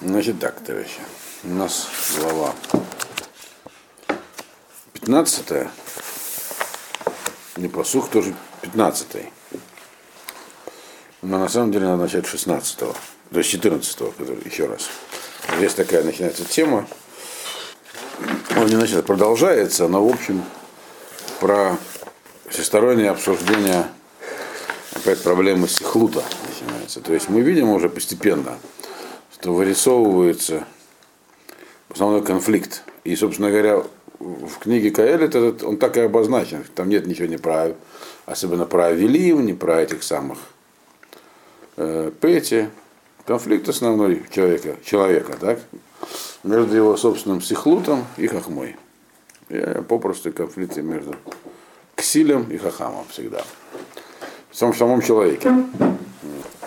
Значит так, товарищи. У нас глава 15 не посух тоже 15 но на самом деле надо начать 16 то есть 14 который, еще раз. Здесь такая начинается тема. Он не начинает, продолжается, но в общем про всестороннее обсуждение опять проблемы сихлута начинается. То есть мы видим уже постепенно, что вырисовывается основной конфликт. И, собственно говоря, в книге Каэлит этот, он так и обозначен. Там нет ничего не про, особенно про Авелим, не про этих самых э, Пети. Конфликт основной человека, человека так, между его собственным сихлутом и хахмой. И попросту конфликты между ксилем и хахамом всегда. В самом, в самом человеке.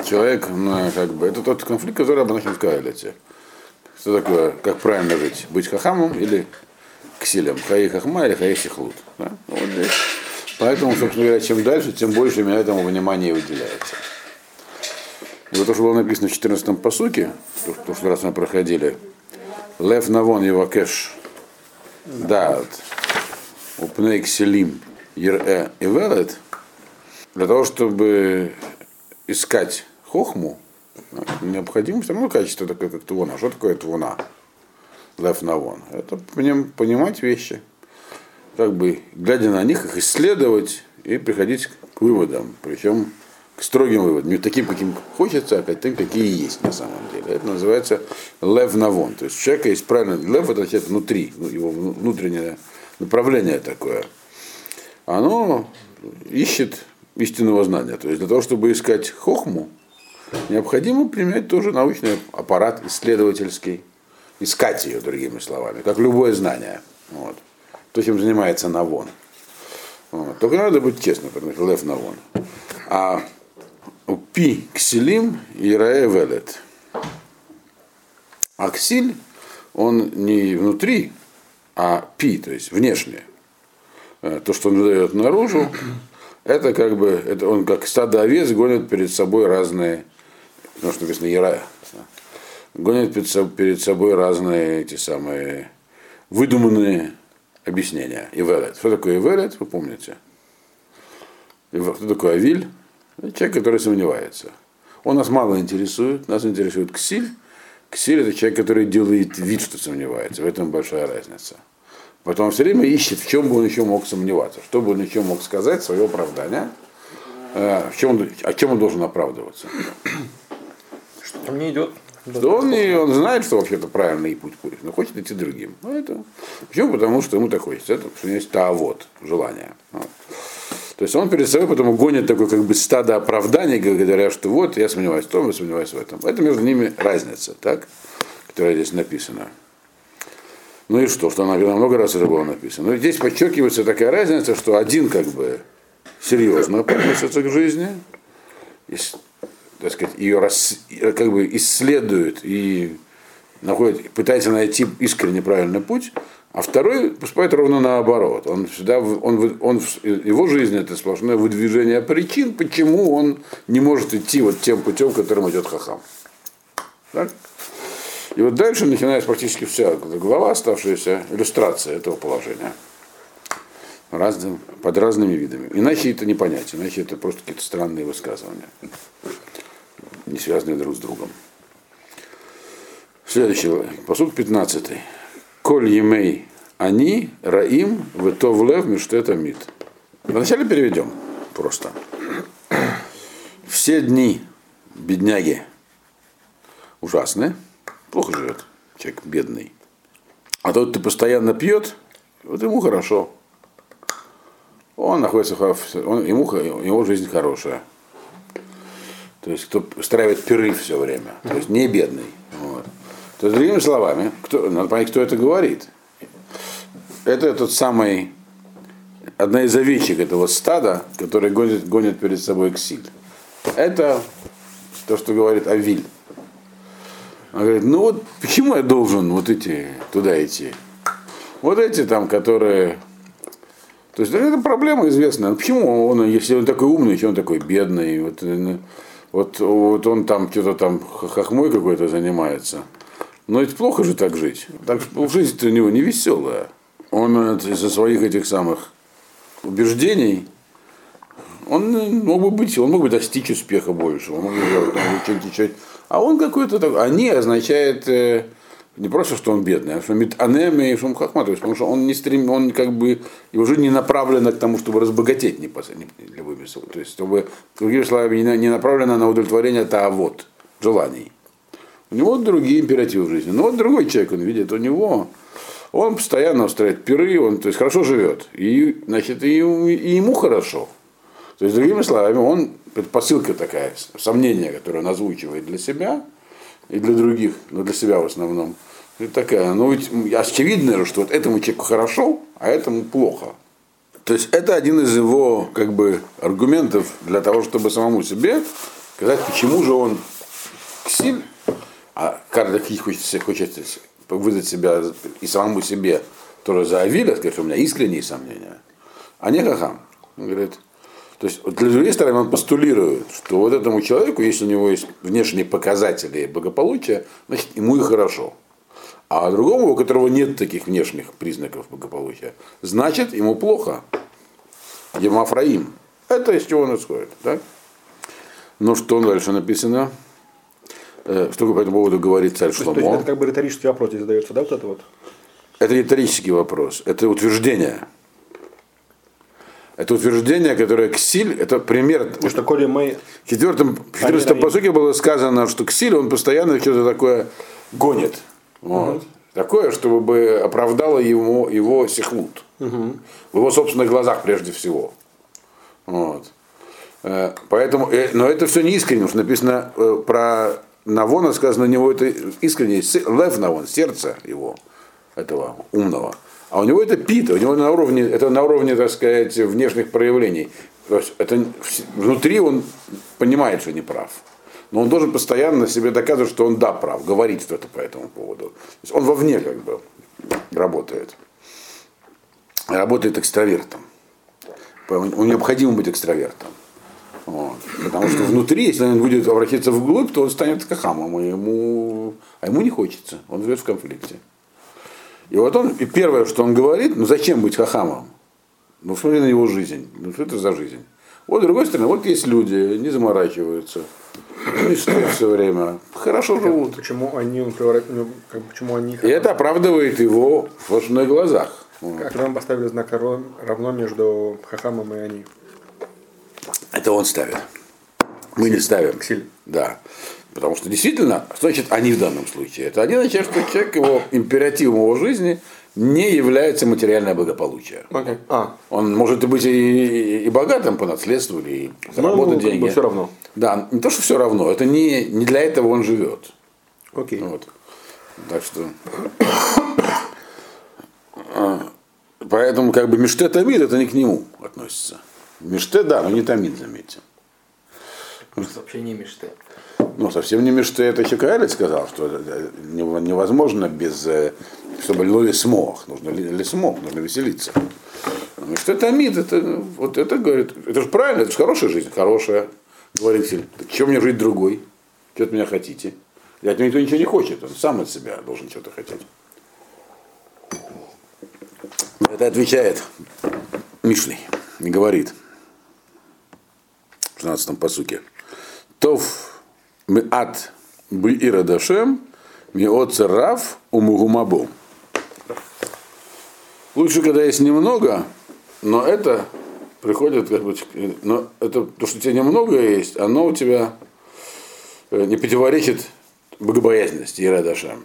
Человек, ну, как бы, это тот конфликт, который обозначен в Каэлите. Что такое, как правильно жить? Быть хахамом или ксилем? Хаи хахма или хаи сихлут? Да? Вот здесь. Поэтому, собственно говоря, чем дальше, тем больше меня этому внимания выделяется. И вот то, что было написано в 14-м посуке, то, то, что раз мы проходили, Лев Навон его кэш дат упнейк селим Ер-э и Велет, для того, чтобы искать хохму, необходимо все равно качество такое, как твона. Что такое твона? Лев навон. Это понимать вещи, как бы глядя на них, их исследовать и приходить к выводам. Причем к строгим выводам. Не таким, каким хочется, а таким, какие есть на самом деле. Это называется лев навон. То есть у человека есть правильно, лев это значит внутри, его внутреннее направление такое оно ищет истинного знания. То есть для того, чтобы искать хохму, необходимо применять тоже научный аппарат исследовательский, искать ее, другими словами, как любое знание. Вот. То, чем занимается Навон. Вот. Только надо быть честным, потому что Лев Навон. А Пи Ксилим и Раэ Велет. Аксиль, он не внутри, а пи, то есть внешне. Э, то, что он выдает наружу, это как бы, это он как стадо овец гонит перед собой разные, ну, что написано Ярая, гонит перед собой разные эти самые выдуманные объяснения. Ивелет. Что такое Ивелет, вы помните? Кто такой Авиль? Человек, который сомневается. Он нас мало интересует, нас интересует Ксиль. Ксиль это человек, который делает вид, что сомневается. В этом большая разница. Поэтому он все время ищет, в чем бы он еще мог сомневаться, что бы он еще мог сказать, свое оправдание, э, в чем он, о чем он должен оправдываться. Там не идет. Что он, не, он знает, что вообще-то правильный путь будет, но хочет идти другим. Ну, это, почему? Потому что ему так хочется. Это, что у него есть та вот, желание. Вот. То есть он перед собой потом гонит такое как бы стадо оправданий, говоря, что вот я сомневаюсь в том, я сомневаюсь в этом. Это между ними разница, так, которая здесь написана. Ну и что, что она много раз это было написано. Но здесь подчеркивается такая разница, что один как бы серьезно относится к жизни, и, так сказать, ее рас, как бы исследует и находит, пытается найти искренне правильный путь, а второй поступает ровно наоборот. Он всегда, он, он, его жизнь это сплошное выдвижение причин, почему он не может идти вот тем путем, которым идет Хахам. Так? И вот дальше начинается практически вся глава, оставшаяся иллюстрация этого положения. Разным, под разными видами. Иначе это не понять, иначе это просто какие-то странные высказывания, не связанные друг с другом. Следующий посуд 15. Коль емей они, раим, ветовлев, миштета мид. Вначале переведем просто. Все дни бедняги ужасные, плохо живет, человек бедный. А тот, кто постоянно пьет, вот ему хорошо. Он находится, он, ему, его жизнь хорошая. То есть, кто устраивает пиры все время. То есть, не бедный. Вот. То есть, другими словами, кто, надо понять, кто это говорит. Это тот самый, одна из овечек этого стада, который гонит, гонит перед собой ксиль. Это то, что говорит Авиль. Он говорит, ну вот почему я должен вот эти туда идти? Вот эти там, которые... То есть это проблема известная. Почему он, если он такой умный, если он такой бедный, вот, вот, вот он там что-то там хохмой какой-то занимается, Но ведь плохо же так жить. Так жизнь-то у него не веселая. Он из-за своих этих самых убеждений, он мог бы быть, он мог бы достичь успеха больше, он мог бы делать что-нибудь, что а он какой-то такой, они означает э, не просто, что он бедный, а что анеми и шум хахматович, потому что он не стрем, он как бы, его жизнь не направлена к тому, чтобы разбогатеть не, не вымысла. То есть, чтобы, другими словами, не направлена на удовлетворение вот желаний. У него другие императивы в жизни. Но вот другой человек, он видит, у него, он постоянно устраивает пиры, он то есть, хорошо живет. И, значит, и, и ему хорошо. То есть, другими словами, он, предпосылка такая, сомнение, которое он озвучивает для себя и для других, но для себя в основном, это такая, ну ведь очевидно же, что вот этому человеку хорошо, а этому плохо. То есть это один из его как бы аргументов для того, чтобы самому себе сказать, почему же он сильный, а каждый хочет, хочет выдать себя и самому себе тоже за Авиля, сказать, что у меня искренние сомнения, а не хахам. Он говорит, то есть для другой стороны он постулирует, что вот этому человеку, если у него есть внешние показатели благополучия, значит ему и хорошо. А другому, у которого нет таких внешних признаков благополучия, значит ему плохо. Емафраим. Это из чего он исходит. Так? Ну что дальше написано? Э, что по этому поводу говорит царь Шломо? То есть, это как бы риторический вопрос здесь задается, да, вот это вот? Это риторический вопрос, это утверждение. Это утверждение, которое ксиль, это пример. Потому что коли мы... В четвертом, в четырнадцатом посуке было сказано, что ксиль, он постоянно что-то такое гонит. Вот. Угу. Такое, чтобы бы оправдало ему, его сихлут. Угу. В его собственных глазах прежде всего. Вот. Э, поэтому, э, но это все не искренне, что написано э, про Навона сказано у него это искренне, лев Навон, сердце его, этого умного. А у него это пита, у него на уровне, это на уровне, так сказать, внешних проявлений. То есть это внутри он понимает, что не прав. Но он должен постоянно себе доказывать, что он да прав, говорить что-то по этому поводу. То есть он вовне как бы работает. Работает экстравертом. Ему необходимо быть экстравертом. Вот. Потому что внутри, если он будет обратиться вглубь, то он станет кахамом, а ему, а ему не хочется. Он живет в конфликте. И вот он, и первое, что он говорит, ну зачем быть хахамом? Ну смотри на его жизнь. Ну что это за жизнь? Вот с другой стороны, вот есть люди, не заморачиваются, не все время, хорошо живут. Почему они, ну, почему они И это оправдывает его в собственных глазах. Как нам поставили знак равно между хахамом и они? Это он ставит. Мы не ставим. Ксиль. Да. Потому что действительно, что значит они в данном случае? Это они означает, что человек, его императивом его жизни не является материальное благополучие. Okay. А. Он может быть и, и богатым по наследству, или заработать ну, деньги. все равно. Да, не то, что все равно, это не, не для этого он живет. Окей. Okay. Вот. Так что. Поэтому как бы Миштет Амид это не к нему относится. Миште, да, но не Тамид, заметьте. Вообще не Миште. Ну, совсем не Миште, это еще Каэль сказал, что невозможно без, э, чтобы лоли смог, нужно ли смог, нужно веселиться. Миште Тамид, это, вот это говорит, это же правильно, это же хорошая жизнь, хорошая, говоритель. Так чем мне жить другой? Что от меня хотите? И от меня никто ничего не хочет, он сам от себя должен что-то хотеть. Это отвечает Мишлей и говорит – 16 посуке. Тов мы от Быира Дашем, ми рав умугумабу. Лучше, когда есть немного, но это приходит, как бы, но это то, что у тебя немного есть, оно у тебя э, не противоречит богобоязненности Ирадашем.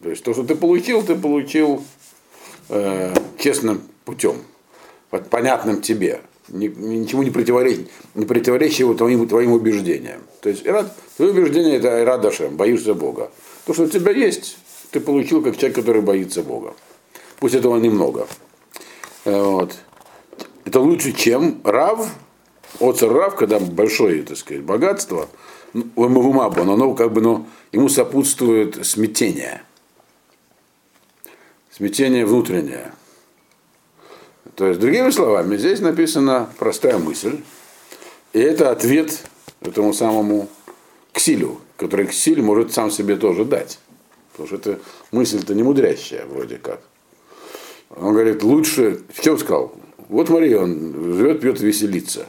То есть то, что ты получил, ты получил э, честным путем, понятным тебе ничему не противоречит, не противоречит твоим, твоим убеждениям. То есть ирад, твое убеждение это Ирадашем, боишься Бога. То, что у тебя есть, ты получил как человек, который боится Бога. Пусть этого немного. Э, вот. Это лучше, чем Рав, Оцер Рав, когда большое, так сказать, богатство, у Мавумаба, но оно как бы, но ему сопутствует смятение. Смятение внутреннее. То есть, другими словами, здесь написана простая мысль, и это ответ этому самому ксилю, который ксиль может сам себе тоже дать. Потому что это мысль-то не мудрящая вроде как. Он говорит, лучше, что он сказал? Вот смотри, он живет, пьет, веселится.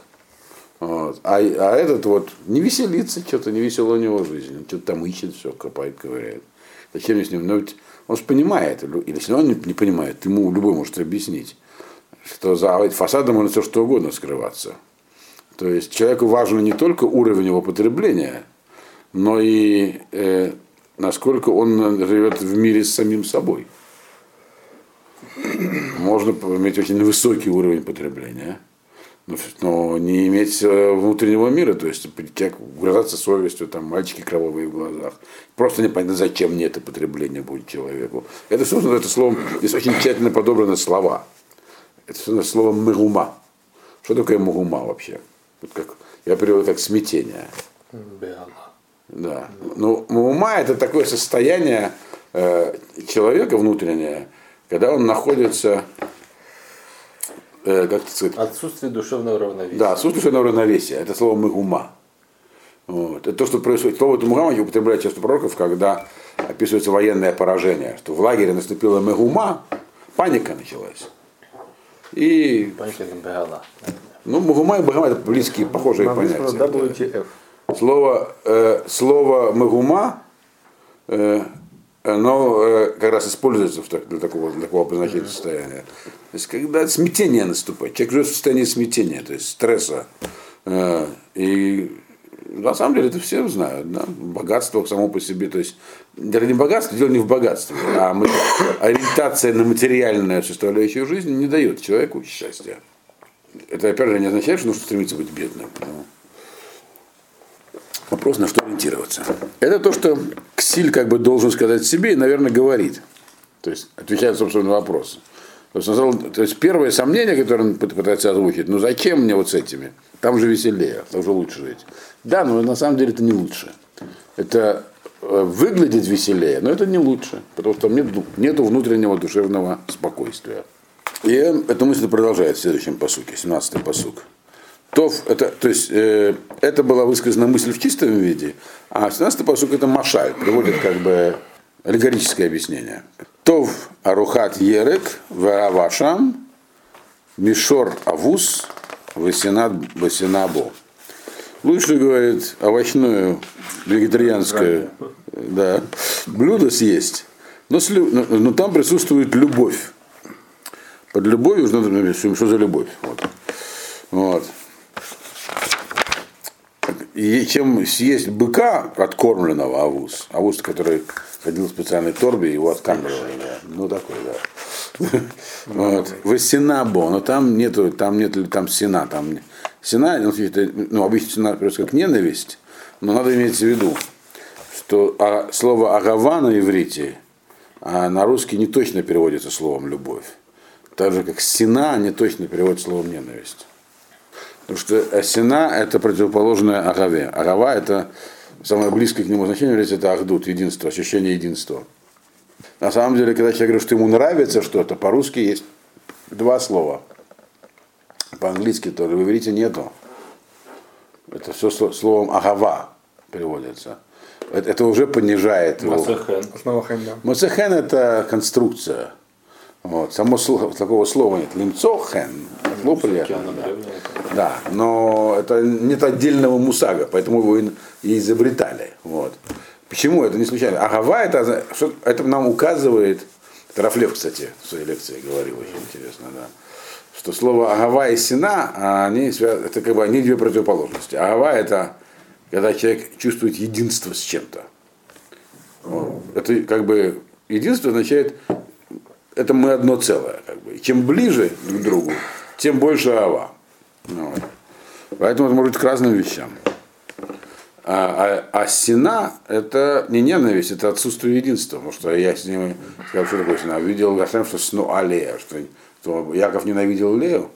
Вот. А, а этот вот не веселится, что-то не весело у него жизнь. Он что-то там ищет, все, копает, ковыряет. Зачем мне с ним? Но ведь он же понимает, или если он не понимает, ему любой может объяснить, что за фасадом можно все что угодно скрываться. То есть человеку важно не только уровень его потребления, но и э, насколько он живет в мире с самим собой. Можно иметь очень высокий уровень потребления, но не иметь э, внутреннего мира, то есть грызаться совестью, там, мальчики кровавые в глазах. Просто непонятно, зачем мне это потребление будет человеку. Это, собственно, это словом, здесь очень тщательно подобраны слова. Это, слово мыгума. Что такое мугума вообще? Вот как, я перевел как смятение. Да. Ну, мугума это такое состояние э, человека внутреннее, когда он находится э, как сказать, отсутствие душевного равновесия. Да, отсутствие душевного равновесия. Это слово мыгума. Вот. Это то, что происходит. Слово мугума употребляют часто пророков, когда описывается военное поражение, что в лагере наступила мыгума, паника началась. И... Ну, мугума и багама это близкие, похожие понятия. WTF. Да. Слово, э, слово мыгума, э, оно э, как раз используется в так, для такого, для такого обозначения состояния. То есть, когда смятение наступает, человек живет в состоянии смятения, то есть стресса. Э, и на самом деле это все знают, да? богатство само по себе, то есть дело не богатство, дело не в богатстве, а мы, ориентация на материальную составляющую жизни не дает человеку счастья. Это опять же не означает, что нужно стремиться быть бедным. Но вопрос, на что ориентироваться. Это то, что Ксиль как бы должен сказать себе и, наверное, говорит. То есть отвечает, собственно, на вопросы. То есть, то первое сомнение, которое он пытается озвучить, ну зачем мне вот с этими? Там же веселее, там же лучше жить. Да, но на самом деле это не лучше. Это э, выглядит веселее, но это не лучше, потому что нет, нету внутреннего душевного спокойствия. И эта мысль продолжает в следующем посуке, 17-й посук. Тов, это, то есть, э, это была высказана мысль в чистом виде, а 17-й посук это машаль, приводит как бы аллегорическое объяснение. Тов арухат ерек варавашам мишор авус васинат басинабо. Лучше, говорит, овощное, вегетарианское да, блюдо съесть, но, но, но там присутствует любовь. Под любовью нужно что за любовь. Вот. Вот. И чем съесть быка откормленного авус, авус, который ходил в специальной торбе, его откармливали. Да. Ну такой, да. Вот. Васинабо, но там нету, там нет там сена, там сена, ну, ну обычно сена просто как ненависть, но надо иметь в виду, что а, слово агава на иврите, а на русский не точно переводится словом любовь. Так же, как сина не точно переводится словом ненависть. Потому что сина это противоположное агаве. Агава это самое близкое к нему значение это ахдут, единство, ощущение единства. На самом деле, когда человек говорит, что ему нравится что-то, по-русски есть два слова. По-английски тоже, в иврите нету. Это все словом агава переводится. Это, это уже понижает его. Мацехен это конструкция. Вот. Само слово, такого слова нет. Лимцохен, приятно. Да. да, но это нет отдельного мусага, поэтому его и, и изобретали. Вот. Почему это не случайно? Агава это, это нам указывает, это Рафлев, кстати, в своей лекции говорил, очень интересно, да, что слово агава и сина, они, это как бы они две противоположности. Агава это когда человек чувствует единство с чем-то. Вот. Это как бы единство означает это мы одно целое. Как бы. И чем ближе друг к другу, тем больше ава. Ну вот. Поэтому это может быть к разным вещам. А, а, а сина это не ненависть, это отсутствие единства. Потому что я с ним сказал, что такое сина. Видел Гашем, что сну алея, что, что Яков ненавидел Лею.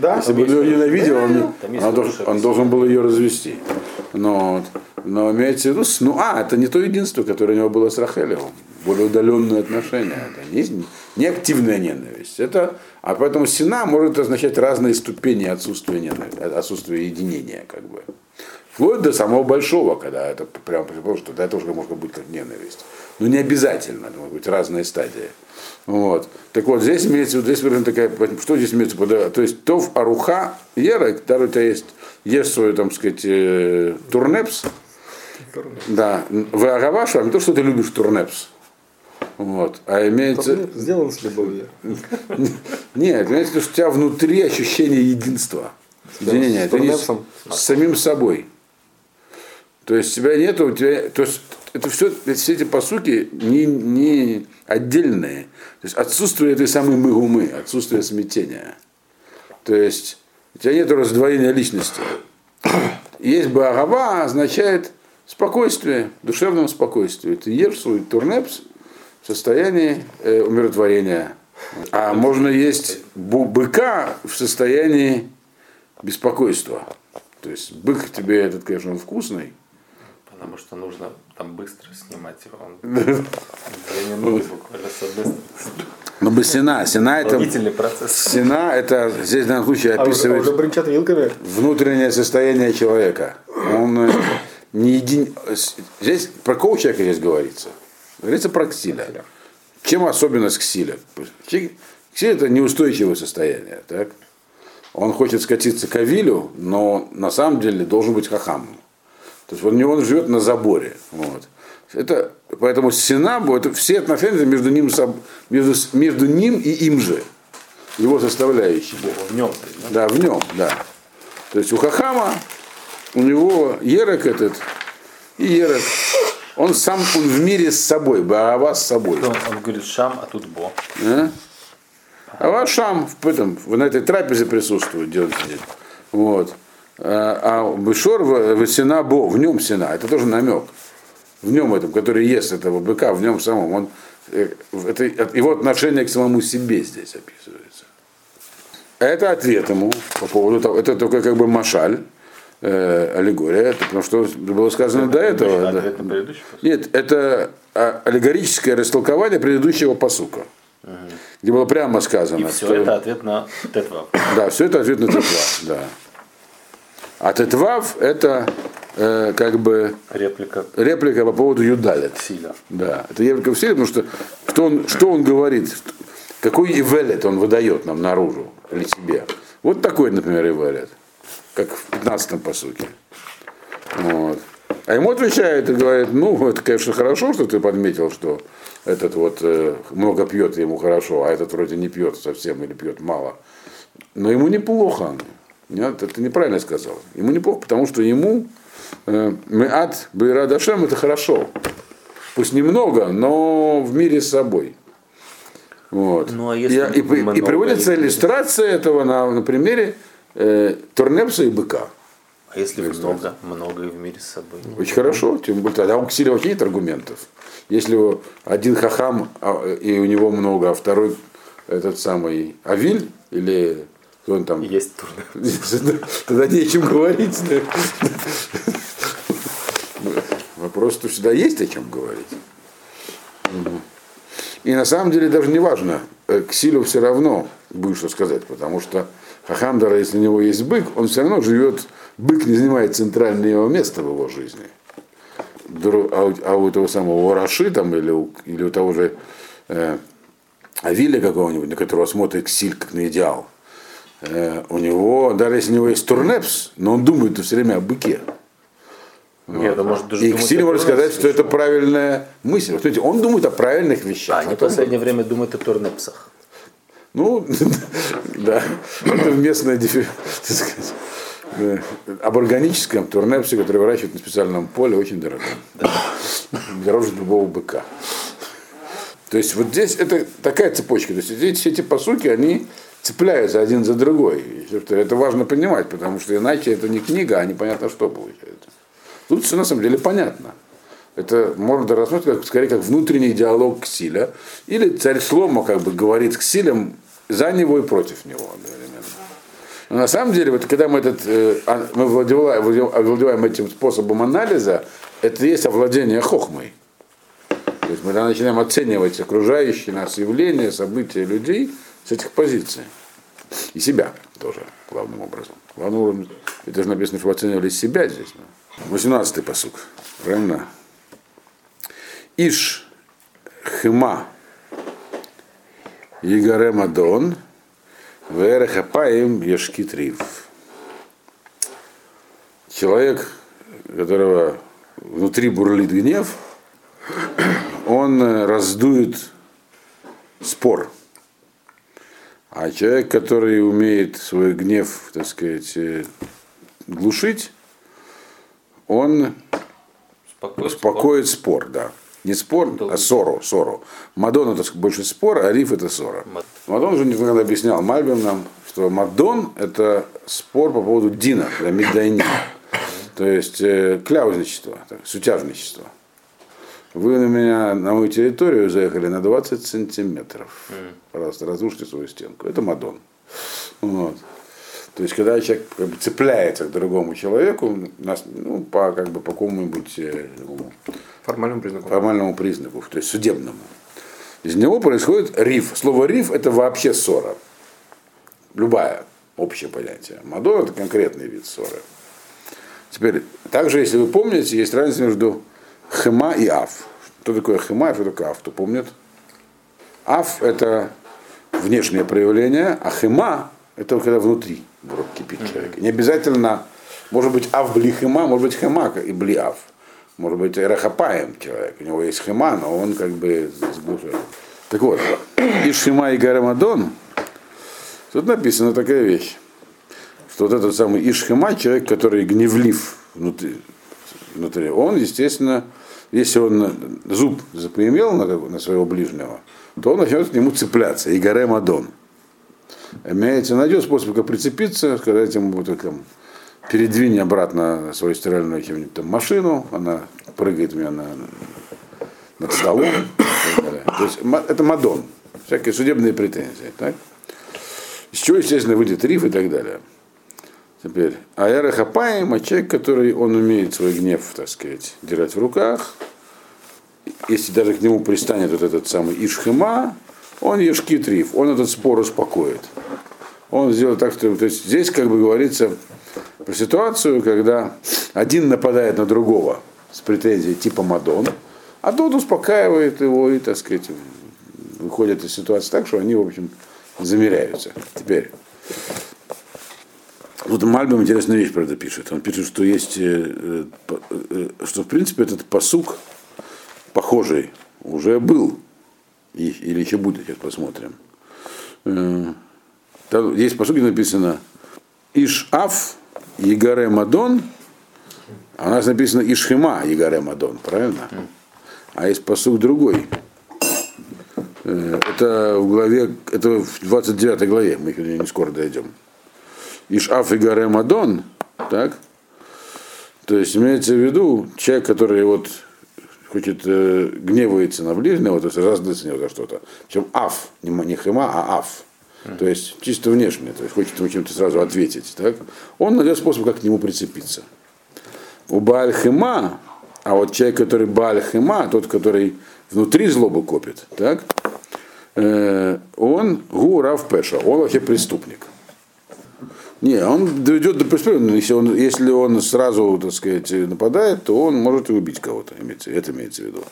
Да? Если бы ее ненавидел, он, он, должен, он должен был ее развести. Но, вот. но имеется в виду, ну, а, это не то единство, которое у него было с Рахелевым. Более удаленные отношения. Это не, не активная ненависть. Это, а поэтому сина может означать разные ступени отсутствия, ненависти, отсутствия единения. Как бы. Вплоть до самого большого, когда это прям предположим, что это уже может быть как ненависть. Но не обязательно, это могут быть разные стадии. Вот. Так вот, здесь имеется, здесь выражена такая, что здесь имеется? То есть тов аруха ера, когда у тебя есть, ешь свой, там сказать, э, турнепс, да, в агавашу, а не то, что ты любишь турнепс. Вот. А имеется... Сделан с любовью. Нет, имеется в виду, что у тебя внутри ощущение единства. Единения. Это не с, с самим собой. То есть тебя нету, у тебя, то есть это все, все эти посуки не, не отдельные. То есть отсутствие этой самой мыгумы, отсутствие смятения. То есть у тебя нет раздвоения личности. Есть Багава означает спокойствие, душевном спокойствии. Ты ешь свой турнепс в состоянии э, умиротворения. А можно есть быка в состоянии беспокойства. То есть бык тебе этот, конечно, он вкусный, потому что нужно там быстро снимать его. Он Ну, бы сена, сена это... процесс. Сена это здесь в данном случае описывает а уже, а уже вилками? внутреннее состояние человека. Он э, не един... Здесь про какого человека здесь говорится? Говорится про ксиля. Чем особенность ксиля? Ксиль это неустойчивое состояние. Так? Он хочет скатиться к Авилю, но на самом деле должен быть хахамом. То есть он, он живет на заборе. Вот. Это, поэтому Сина, это все отношения между ним, между, между ним и им же. Его составляющие. В нем. Да? да, в нем, да. То есть у Хахама, у него Ерек этот, и Ерек, он сам он в мире с собой, Баава с собой. Он, он говорит Шам, а тут Бо. А? А ваш Шам в этом, на этой трапезе присутствует, где он сидит. Вот. А Бешор в сена Бо, в нем сена, это тоже намек. В нем этом, который ест этого быка, в нем самом. Он, э, это, его отношение к самому себе здесь описывается. Это ответ ему по поводу того, это только как бы машаль, э, аллегория, это потому что было сказано это до этого. Да. Нет, это а, аллегорическое растолкование предыдущего посука. Угу. Где было прямо сказано. И все что... это ответ на Тетва. Да, все это ответ на Тетва, да. А Тетвав это э, как бы реплика. реплика по поводу Юдалет. Силя. Да, это реплика в силе, потому что кто он, что он говорит, какой ивелет он выдает нам наружу или себе. Вот такой, например, ивелет, как в 15-м посуке. Вот. А ему отвечает и говорит, ну, это, конечно, хорошо, что ты подметил, что этот вот э, много пьет, ему хорошо, а этот вроде не пьет совсем или пьет мало. Но ему неплохо. Нет, это неправильно сказал. Ему неплохо, потому что ему э, Меат Байрадашем это хорошо. Пусть немного, но в мире с собой. Вот. Ну, а если и, и, и приводится иллюстрация этого на, на примере э, Турнепса и быка. А если много, много и в мире с собой? Очень хорошо, тем более тогда у вообще нет аргументов. Если один хахам а, и у него много, а второй этот самый Авиль или кто он там? Есть турнир. Тогда не о чем говорить. Вопрос, что всегда есть о чем говорить. И на самом деле даже не важно, э, к Силю все равно будет что сказать, потому что Хахамдара, если у него есть бык, он все равно живет, бык не занимает центральное его место в его жизни. А у, а у этого самого Раши там, или, у, или у того же э, Авиля какого-нибудь, на которого смотрит Ксиль как на идеал, Э, у него, даже если у него есть турнепс, но он думает все время о быке. Нет, вот. может, даже и Ксиль может сказать, что это правильная мысль. Вот, видите, он думает о правильных вещах. А они в последнее время думают о турнепсах. Ну, да, это местное, об органическом турнепсе, который выращивают на специальном поле, очень дорого. Дороже любого быка. То есть вот здесь это такая цепочка. То есть здесь все эти посуки, они цепляются один за другой. Это важно понимать, потому что иначе это не книга, а непонятно что получается. Тут все на самом деле понятно. Это можно рассматривать как, скорее как внутренний диалог Ксиля. Или царь Шлома как бы говорит к Ксилям за него и против него одновременно. Но на самом деле, вот когда мы, этот, э, а, мы овладеваем, овладеваем этим способом анализа, это есть овладение хохмой. То есть мы начинаем оценивать окружающие нас явления, события людей – с этих позиций. И себя тоже, главным образом. Главным образом, это же написано, что вы оценивали себя здесь. 18-й посук. Правильно? Иш хема Игаре Мадон Верехапаем Ешкитрив. Человек, которого внутри бурлит гнев, он э, раздует спор. А человек, который умеет свой гнев, так сказать, э, глушить, он успокоит спор, да. Не спор, а ссору, ссору. Мадон это больше спор, а риф это ссора. Мад- Мадон уже никогда объяснял Мальбим нам, что Мадон это спор по поводу Дина, да, Медайни. То есть э, кляузничество, так, сутяжничество. Вы на меня, на мою территорию заехали на 20 сантиметров. Пожалуйста, разрушьте свою стенку. Это Мадон. Вот. То есть, когда человек как бы, цепляется к другому человеку, нас, ну, по, как бы, по какому-нибудь э, такому Формальным признаком. формальному признаку, то есть судебному. Из него происходит риф. Слово риф это вообще ссора. Любая общее понятие. Мадон это конкретный вид ссоры. Теперь, также, если вы помните, есть разница между хема и аф. Что такое хема и что такое аф? Кто помнит? Аф это внешнее проявление, а хема это когда внутри вдруг кипит человек. Не обязательно, может быть, аф бли хема, может быть, хема и бли аф. Может быть, рахапаем человек. У него есть хема, но он как бы сглушает. Так вот, и Шима и Гарамадон, тут написана такая вещь, что вот этот самый Ишхема, человек, который гневлив внутри, внутри он, естественно, если он зуб запоимел на, на своего ближнего, то он начнет к нему цепляться. Игаре Мадон. Имеется, найдет способ, как прицепиться, сказать ему, вот, там, передвинь обратно свою стиральную какую-нибудь там машину, она прыгает у меня на, над столом. так. То есть это Мадон. Всякие судебные претензии. Так? Из чего, естественно, выйдет риф и так далее. Теперь, Аяра Хапаем, а человек, который он умеет свой гнев, так сказать, держать в руках, если даже к нему пристанет вот этот самый Ишхема, он ешкит риф, он этот спор успокоит. Он сделает так, что то есть здесь, как бы говорится, про ситуацию, когда один нападает на другого с претензией типа Мадон, а тот успокаивает его и, так сказать, выходит из ситуации так, что они, в общем, замеряются. Теперь, вот Мальбим интересную вещь про это пишет. Он пишет, что есть, э, э, э, что в принципе этот посук похожий уже был. Или еще будет, сейчас посмотрим. Э, Там есть посук, где написано Иш-Аф, Егаре Мадон, а у нас написано Ишхема, Егаре Мадон, правильно? А есть посук другой. Э, Это в главе, это в 29 главе, мы ней не скоро дойдем. Ишаф и Гаре Мадон, так? То есть имеется в виду человек, который вот хочет э, гневается на ближнего, то есть раздается него за что-то. Причем аф, не, не хема, а аф. То есть чисто внешне, то есть хочет ему чем-то сразу ответить. Так? Он найдет способ, как к нему прицепиться. У Бааль Хема, а вот человек, который Бааль Хема, тот, который внутри злобу копит, так? Э, он гу рав пеша, он вообще преступник. Не, он доведет до преступления, но если он, если он сразу, так сказать, нападает, то он может и убить кого-то, имеется, это имеется в виду.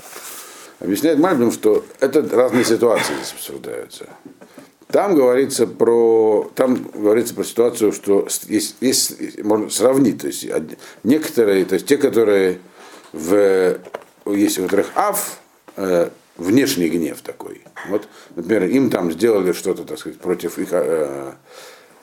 Объясняет Мальбим, что это разные ситуации здесь обсуждаются. Там говорится про, там говорится про ситуацию, что есть, есть можно сравнить, то есть некоторые, то есть те, которые в, есть у которых аф, э, внешний гнев такой. Вот, например, им там сделали что-то, так сказать, против их э,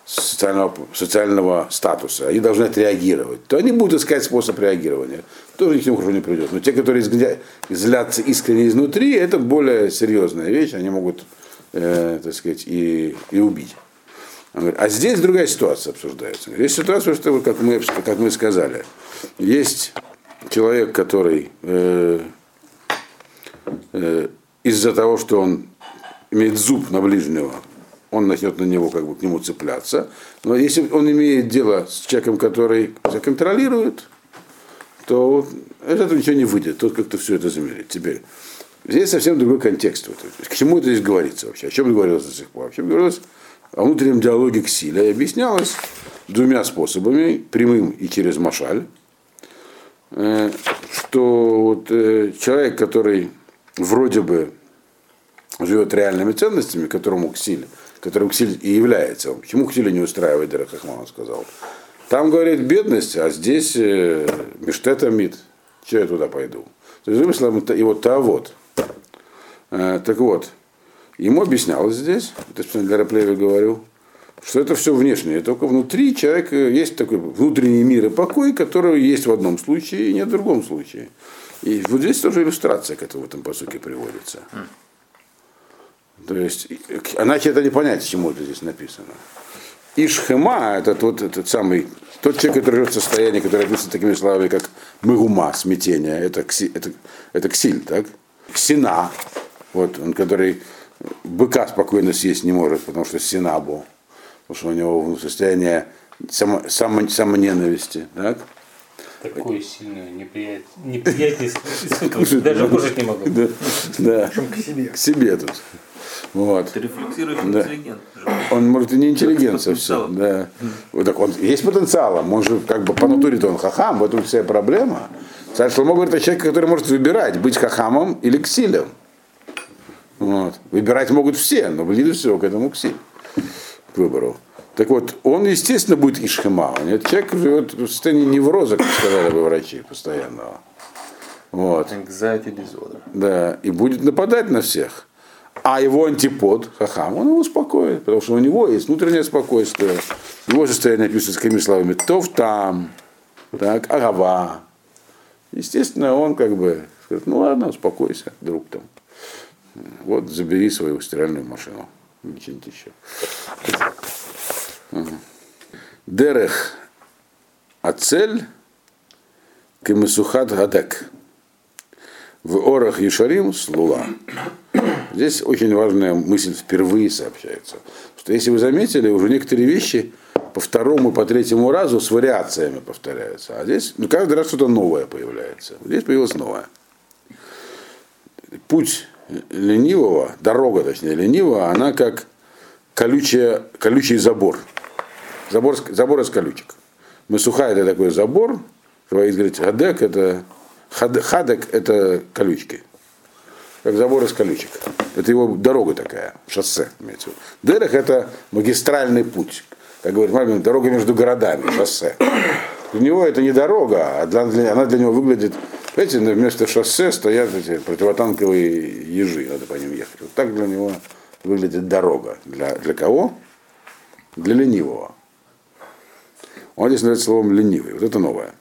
социального, социального статуса, они должны отреагировать, то они будут искать способ реагирования. Тоже их хорошо не придет. Но те, которые изгня- злятся искренне изнутри, это более серьезная вещь, они могут, э, так сказать, и, и убить. Говорит, а здесь другая ситуация обсуждается. Здесь ситуация, что, как мы, как мы сказали, есть человек, который э, э, из-за того, что он имеет зуб на ближнего, он начнет на него как бы к нему цепляться. Но если он имеет дело с человеком, который себя контролирует, то этого ничего не выйдет. Тот как-то все это замерит. Теперь здесь совсем другой контекст. К чему это здесь говорится вообще? О чем говорилось до сих пор? Вообще говорилось о внутреннем диалоге к силе. И объяснялось двумя способами, прямым и через машаль. э, что вот, э, человек, который вроде бы живет реальными ценностями, которому Ксиль, которым Ксиль и является. Почему Ксиль не устраивает Дера Хахман, сказал. Там, говорит, бедность, а здесь э, Миштета Мид. Че я туда пойду? То есть, замыслом, и вот та вот. Э, так вот, ему объяснялось здесь, это для Раплеви говорю, что это все внешнее. Только внутри человека есть такой внутренний мир и покой, который есть в одном случае и нет в другом случае. И вот здесь тоже иллюстрация к этому в этом посуке приводится. То есть, иначе это не понять, чему это здесь написано. Ишхема, это тот, этот самый, тот человек, который живет в состоянии, который описан такими словами, как мыгума, смятение, это, кси, это, это ксиль, так? Ксина, вот, он, который быка спокойно съесть не может, потому что синабу, потому что у него состояние само, само, самоненависти, так? Такое сильное неприятие, даже кушать не могу. Да, да. К себе. К себе тут. Вот. Ты рефлексируешь Да. интеллигент. Он может и не интеллигент совсем. Потенциал. Да. Вот так он есть потенциалом. Он же как бы по натуре-то он хахам, в этом вся проблема. Царь Шломо говорит о человеке, который может выбирать, быть хахамом или ксилем. Вот. Выбирать могут все, но ближе всего к этому ксиль, к выбору. Так вот, он, естественно, будет ишхема. Этот человек живет в состоянии невроза, как сказали бы врачи, постоянного. Вот. Anxiety disorder. Да, и будет нападать на всех. А его антипод, хахам, он его успокоит, потому что у него есть внутреннее спокойствие. Его состояние описывается такими словами «тов там», так, агава. Естественно, он как бы скажет, ну ладно, успокойся, друг там. Вот, забери свою стиральную машину. Ничего еще. Дерех Ацель Кемесухат Гадек. В Орах Ешарим Слула. Здесь очень важная мысль впервые сообщается. Что если вы заметили, уже некоторые вещи по второму, по третьему разу с вариациями повторяются. А здесь ну, каждый раз что-то новое появляется. Здесь появилось новое. Путь ленивого, дорога, точнее, ленивого, она как колючая, колючий забор. Забор, забор из колючек. Масуха это такой забор, вы говорите, хадек это хад- хадек это колючки. Как забор из колючек. Это его дорога такая, шоссе. Дерех это магистральный путь. Как говорит Мальбин, дорога между городами, шоссе. Для него это не дорога, а для, она для него выглядит, на- вместо шоссе стоят эти противотанковые ежи, надо по ним ехать. Вот так для него выглядит дорога. Для, для кого? Для ленивого. Он здесь называется словом ленивый. Вот это новое.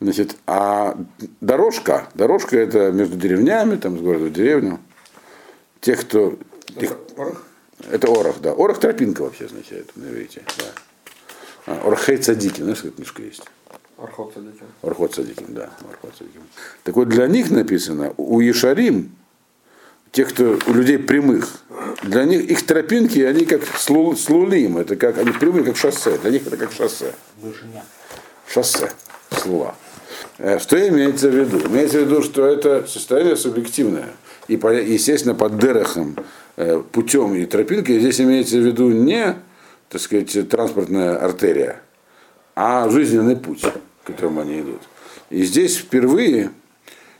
Значит, а дорожка, дорожка это между деревнями, там с города в деревню. Тех, кто... тех- это орах, да. Орах тропинка вообще означает, на иврите, да. А, Орхей цадики, знаешь, какая книжка есть? Архот садите. Орхот Садиким, да. Орхот Садиким. Так вот, для них написано, у Ешарим, тех, кто, у людей прямых, для них их тропинки, они как слу- слулим, это как, они прямые, как шоссе, для них это как шоссе. Шоссе, слула. Э, Что имеется в виду? Имеется в виду, что это состояние субъективное. И, естественно, под дерехом, э, путем и тропинкой здесь имеется в виду не, так сказать, транспортная артерия, а жизненный путь, к которому они идут. И здесь впервые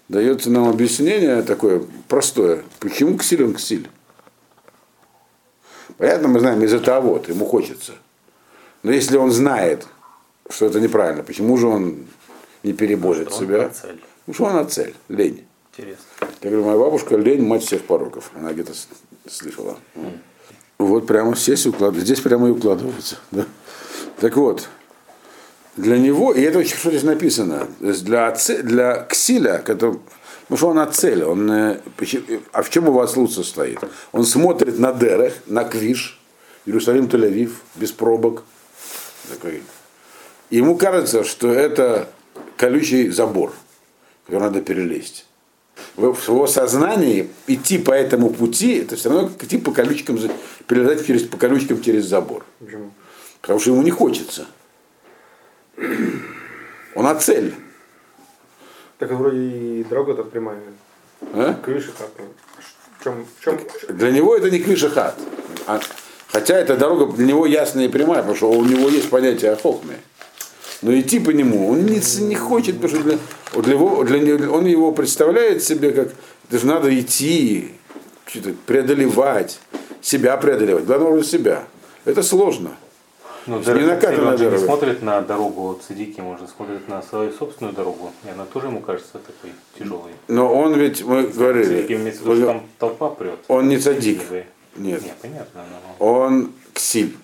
дается нам объяснение такое простое. Почему ксиль он ксиль? Понятно, мы знаем из-за того, ему хочется. Но если он знает, что это неправильно, почему же он не переборет Что себя? цель. Ну что она цель? Лень. Интересно. Я говорю, моя бабушка лень, мать всех пороков. Она где-то слышала. Вот прямо здесь укладывается. Здесь прямо и укладывается. Да? Так вот, для него, и это очень что здесь написано, для, для Ксиля, который, ну что он от цели, он, э, а в чем его ослуд состоит? Он смотрит на Дерех, на Квиш, Иерусалим, Тель-Авив, без пробок. Такой. Ему кажется, что это колючий забор, который надо перелезть в в его сознании идти по этому пути, это все равно идти по колючкам, за- перелезать через, по колючкам через забор. Почему? Потому что ему не хочется. Он о цель. Так вроде и дорога-то прямая. а? Крыша как? В чем, в чем, Для него это не квишахат. А, хотя эта дорога для него ясная и прямая, потому что у него есть понятие о хохме. Но идти по нему он не, не хочет, потому что для, для его, для него, он его представляет себе как, это же надо идти, преодолевать, себя преодолевать, главное уже себя. Это сложно. Ну, Не накатанная он же не смотрит на дорогу цадики, он же смотрит на свою собственную дорогу. И она тоже ему кажется такой тяжелой. Но он ведь, мы говорили, виду, что там толпа прет. он не цадик, нет, Не, понятно. но- он ксиль.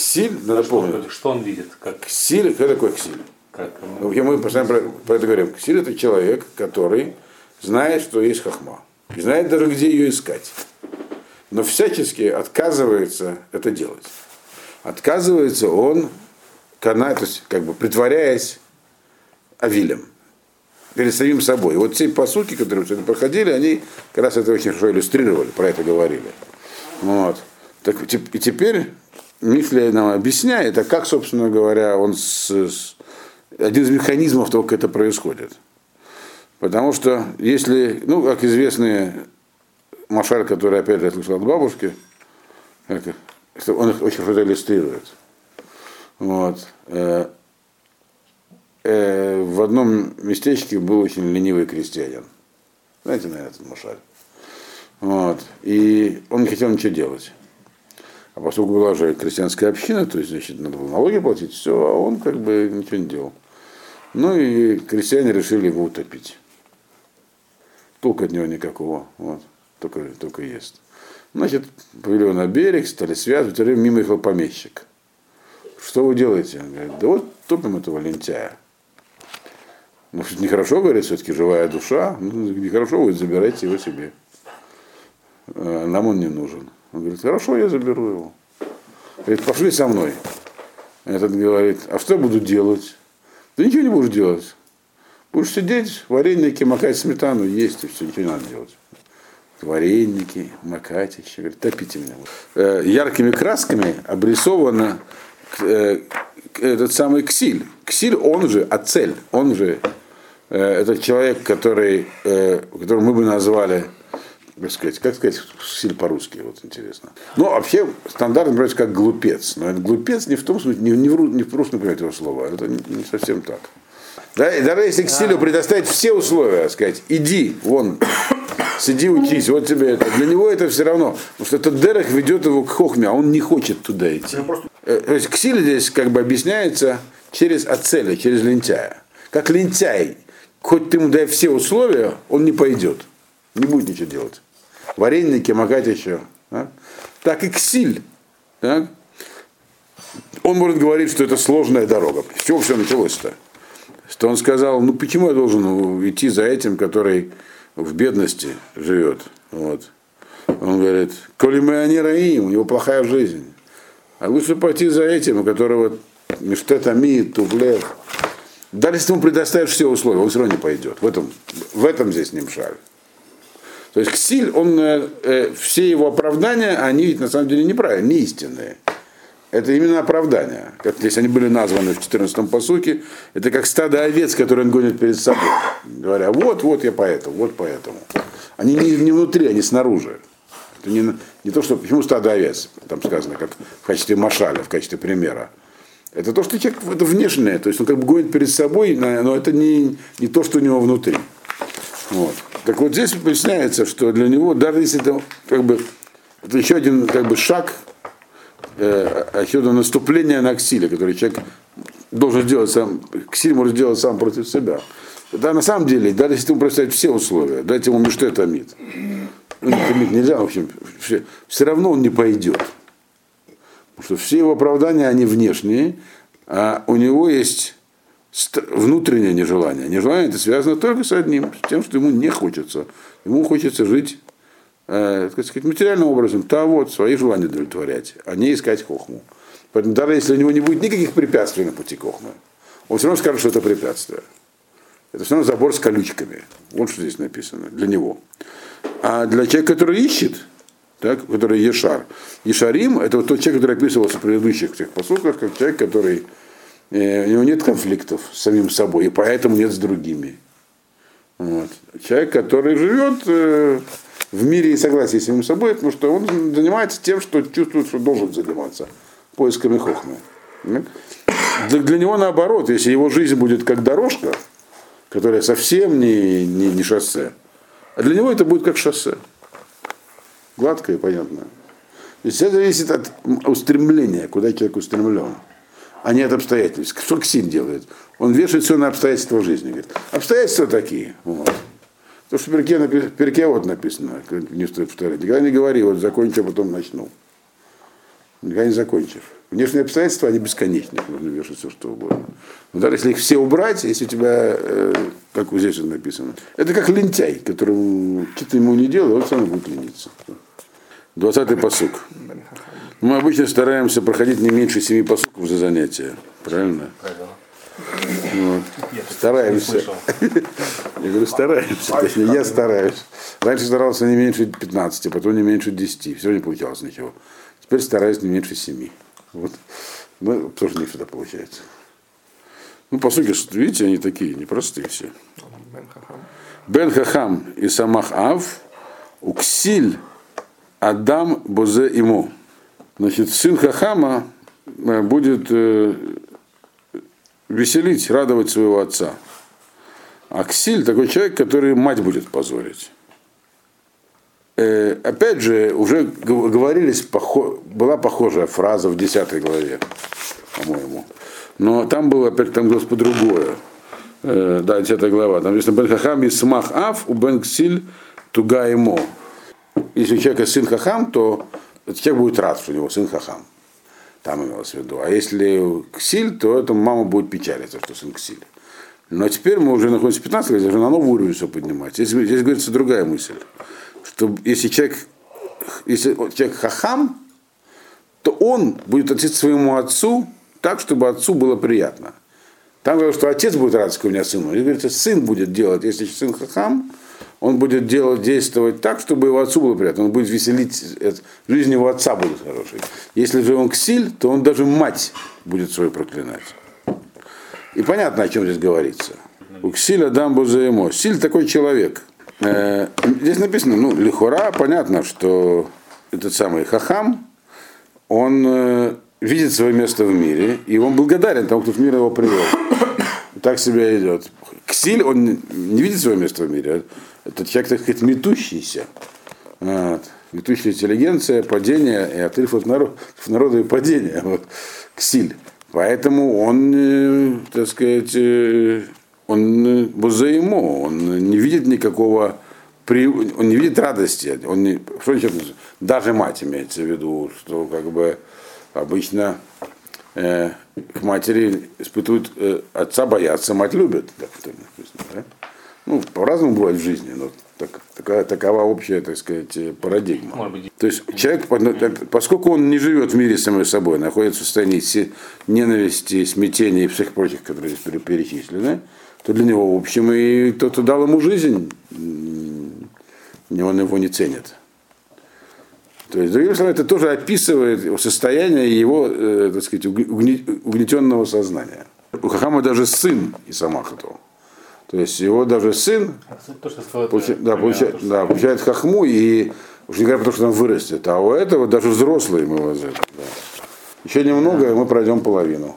Ксиль, надо Что, помнить, он- что он видит? Как, ксиль, кто такой ксиль? как, Ну, Мы постоянно про, про это говорим. Ксиль это человек, который знает, что есть хохма. И знает даже, где ее искать. Но всячески отказывается это делать. Отказывается он, кана- то есть, как бы притворяясь авилем перед самим собой. И вот те посуки, которые сегодня проходили, они как раз это очень хорошо иллюстрировали, про это говорили. Вот. Так, и теперь Мифля нам объясняет, а как, собственно говоря, он с, с- один из механизмов того, как это происходит. Потому что если, ну, как известный Машаль, который опять я слышал от бабушки, он их очень хорошо иллюстрирует. Вот. Э, э, в одном местечке был очень ленивый крестьянин. Знаете, наверное, этот Машаль. Вот. И он не хотел ничего делать. А поскольку была же крестьянская община, то есть, значит, надо было налоги платить, все, а он как бы ничего не делал. Ну и крестьяне решили его утопить. Толку от него никакого, вот, только, только ест. Значит, повели его на берег, стали связывать, в это время мимо ехал помещик. Что вы делаете? Он говорит, да вот топим этого лентяя. Ну, что нехорошо, говорит, все-таки живая душа. Ну, нехорошо, вы забирайте его себе. Э, Нам он не нужен. Он говорит, хорошо, я заберу его. Говорит, пошли со мной. Этот говорит, а что я буду делать? Да ничего не будешь делать. Будешь сидеть, вареники, макать сметану, есть, и все, ничего не надо делать. Вареники, макать еще, говорит, топите меня. Э, яркими красками обрисовано э, этот самый Ксиль. Ксиль, он же Ацель, он же э, этот человек, который, э, которого мы бы назвали, как сказать, как сказать Ксиль по-русски, вот интересно. Ну, вообще, стандартно говорится как глупец. Но это глупец не в том смысле, не, не в, не в русском понимании этого слова, это не, не совсем так. Да, и даже если Ксилю предоставить все условия, сказать, иди, вон, сиди, учись, вот тебе это. Для него это все равно, потому что этот Дерех ведет его к Хохме, а он не хочет туда идти. Э, То есть Ксиль здесь как бы объясняется через Ацеля, через лентяя. Как лентяй, хоть ты ему дай все условия, он не пойдет, не будет ничего делать. Вареники макать еще. да? Так и Ксиль. так? Он может говорить, что это сложная дорога. С чего все началось-то? Что он сказал, ну почему я должен идти за этим, который в бедности живет? Вот. Он говорит, коли мы они раим, у него плохая жизнь. А лучше пойти за этим, у которого мештетами, тувлев. Даже если ему предоставишь все условия, он все равно не пойдет. В этом, в этом здесь не мшаль. То есть Ксиль, он, э, э, все его оправдания, они ведь на самом деле неправильные, не истинные. Это именно оправдания. Как здесь они были названы в 14-м посуке, это как стадо овец, которые он гонит перед собой. Говоря, вот, вот я поэтому, вот поэтому. Они не, не внутри, они снаружи. Это не, не то, что, почему стадо овец, там сказано, как в качестве машаля, в качестве примера. Это то, что человек, это внешнее, то есть он как бы гонит перед собой, но это не, не то, что у него внутри. Вот. Так вот здесь поясняется, что для него, даже если это как бы это еще один как бы шаг, э, еще одно наступление на ксиле, который человек должен сделать сам, ксиль может сделать сам против себя. Да, на самом деле, даже если ему представить все условия, дать ему мечты томит. Ну, томит нельзя, в общем, все, все равно он не пойдет. Потому что все его оправдания, они внешние, а у него есть ст- внутреннее нежелание. Нежелание это связано только с одним, с тем, что ему не хочется. Ему хочется жить, э, так сказать, материальным образом, то вот, свои желания удовлетворять, а не искать хохму. Поэтому даже если у него не будет никаких препятствий на пути хохмы, он все равно скажет, что это препятствие. Это все равно забор с колючками. Вот что здесь написано для него. А для человека, который ищет, так, который Ешар. Ешарим – это вот тот человек, который описывался в предыдущих всех посылках, как человек, который у него нет конфликтов с самим собой, и поэтому нет с другими. Вот. Человек, который живет э, в мире и согласии с самим собой, потому что он занимается тем, что чувствует, что должен заниматься, поисками хохмы. для, него наоборот, если его жизнь будет как дорожка, которая совсем не, не, не шоссе, а для него это будет как шоссе. Гладкое и понятное. То есть это зависит от устремления, куда человек устремлен, а не от обстоятельств. Что Ксин делает? Он вешает все на обстоятельства жизни. Говорит, обстоятельства такие. Вот. То, что в перке, напи- перке вот написано, не стоит повторять. Никогда не говори, вот закончу, а потом начну. Никогда не закончишь. Внешние обстоятельства, они бесконечны, можно вешать все, что угодно. Но даже если их все убрать, если у тебя, э, как вот здесь вот написано, это как лентяй, которому что-то ему не делай, он сам будет лениться. Двадцатый посук. Мы обычно стараемся проходить не меньше семи посуков за занятия. Правильно? Правильно. Вот. Стараемся. Я говорю, стараемся. Точнее, я стараюсь. Раньше старался не меньше 15, потом не меньше 10. Все не получалось ничего. Теперь стараюсь не меньше 7. Вот. Ну, тоже не всегда получается. Ну, по сути, видите, они такие непростые все. Бен Хахам. Бен Хахам и Самах Ав, Уксиль Адам Бозе Имо. Значит, сын Хахама э, будет э, веселить, радовать своего отца. А Ксиль такой человек, который мать будет позорить. Э, опять же, уже говорились, похо- была похожая фраза в 10 главе, по-моему. Но там было опять там по другое. Э, да, 10 глава. Там написано Бен Хахам и Смах Ав, у Бен Ксиль Туга ему. Если у человека сын Хахам, то человек будет рад, что у него сын Хахам. Там имелось в виду. А если Ксиль, то это мама будет печалиться, что сын Ксиль. Но теперь мы уже находимся в 15 лет, уже на новый уровень все поднимать. Здесь, здесь говорится другая мысль. Что если человек, если человек хахам, то он будет к своему отцу так, чтобы отцу было приятно. Там говорят, что отец будет рад, что у меня сын. Здесь говорится, сын будет делать, если сын хахам, он будет делать, действовать так, чтобы его отцу было приятно. Он будет веселить, это- жизнь его отца будет хорошей. Если же он ксиль, то он даже мать будет свою проклинать. И понятно, о чем здесь говорится. У ксиля дамбу заемо. Силь такой человек. Э, Здесь написано, ну, лихура, понятно, что этот самый хахам, он э, видит свое место в мире, и он благодарен тому, кто в мир его привел. Так себя идет. Ксиль, он не видит свое место в мире. Это человек, так сказать, метущийся. Вот. Метущая интеллигенция, падение, и отрыв от народ- от народа и падение. Вот. Ксиль. Поэтому он, э, так сказать, э, он э, бузаимо, он не видит никакого, при- он не видит радости. Он не, что значит, даже мать имеется в виду, что как бы обычно э, к матери испытывают, э, отца боятся, мать любит. Так написано, да? Ну, по-разному бывает в жизни, но так- такая, такова общая, так сказать, э, парадигма. Быть, То есть человек, поскольку он не живет в мире самой собой, находится в состоянии ненависти, смятения и всех прочих, которые здесь пере- перечислены, то для него, в общем, и тот, кто дал ему жизнь, он его не ценит. То есть, другими словами, это тоже описывает состояние его, э, так сказать, угне- угне- угнетенного сознания. У Хахама даже сын Исамахату. То есть его даже сын то, что Получа- да, получает, то же да, самое. получает хахму, и уж не говоря про то, что он вырастет, а у этого даже взрослые мы возят. Да. Еще немного, и мы пройдем половину.